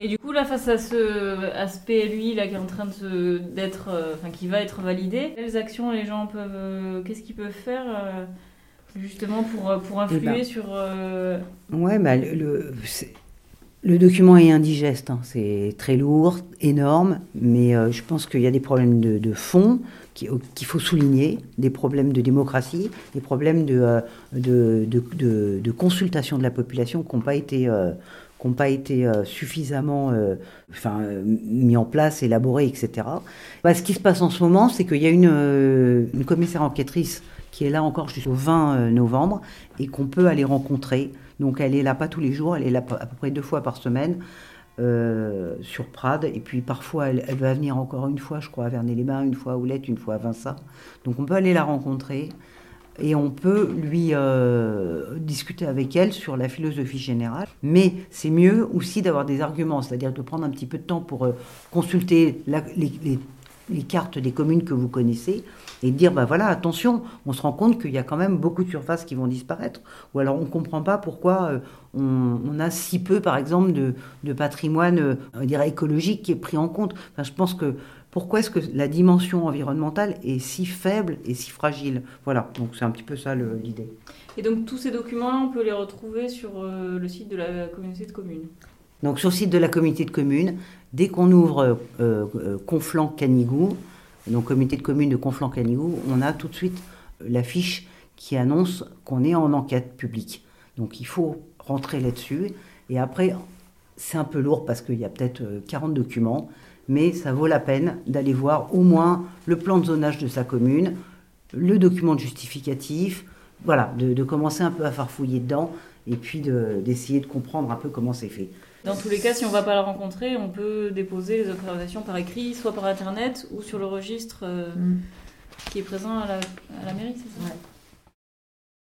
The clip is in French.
Et du coup, là, face à ce, à ce PLUI là, qui est en train de d'être, euh, enfin, qui va être validé, quelles actions les gens peuvent, euh, qu'est-ce qu'ils peuvent faire euh, justement pour, pour influer ben, sur. euh, Ouais, bah, le, le, le document est indigeste, hein. c'est très lourd, énorme, mais euh, je pense qu'il y a des problèmes de, de fond qui- qu'il faut souligner, des problèmes de démocratie, des problèmes de, euh, de, consultation de la population qui n'ont pas été, euh, qui pas été euh, suffisamment enfin, mis en place, élaborés, etc. Bah, ce qui se passe en ce moment, c'est qu'il y a une commissaire enquêtrice qui est là encore jusqu'au 20 euh, novembre et qu'on peut aller rencontrer. Donc elle est là pas tous les jours, elle est là à peu près deux fois par semaine euh, sur Prades. Et puis parfois elle, va venir encore une fois, je crois, à Vernet-les-Bains, une fois à Oulette, une fois à Vinça. Donc on peut aller la rencontrer et on peut lui euh, discuter avec elle sur la philosophie générale. Mais c'est mieux aussi d'avoir des arguments, c'est-à-dire de prendre un petit peu de temps pour consulter les- les cartes des communes que vous connaissez et dire, bah voilà, attention, on se rend compte qu'il y a quand même beaucoup de surfaces qui vont disparaître. Ou alors on ne comprend pas pourquoi euh, on, a si peu, par exemple, de, de patrimoine, euh, écologique qui est pris en compte. Enfin, je pense que pourquoi est-ce que la dimension environnementale est si faible et si fragile? Voilà, donc c'est un petit peu ça l'idée. Et donc tous ces documents-là, on peut les retrouver sur euh, le site de la communauté de communes? Donc sur le site de la communauté de communes, dès qu'on ouvre euh, euh, Conflans-Canigou, donc communauté de communes de Conflans-Canigou, on a tout de suite la fiche qui annonce qu'on est en enquête publique. Donc il faut rentrer là-dessus. Et après, c'est un peu lourd parce qu'il y a peut-être euh, 40 documents, mais ça vaut la peine d'aller voir au moins le plan de zonage de sa commune, le document justificatif, voilà, de, de commencer un peu à farfouiller dedans et puis de- d'essayer de comprendre un peu comment c'est fait. Dans tous les cas, si on ne va pas la rencontrer, on peut déposer les observations par écrit, soit par internet ou sur le registre euh, qui est présent à la, à la mairie, c'est ça? Ouais.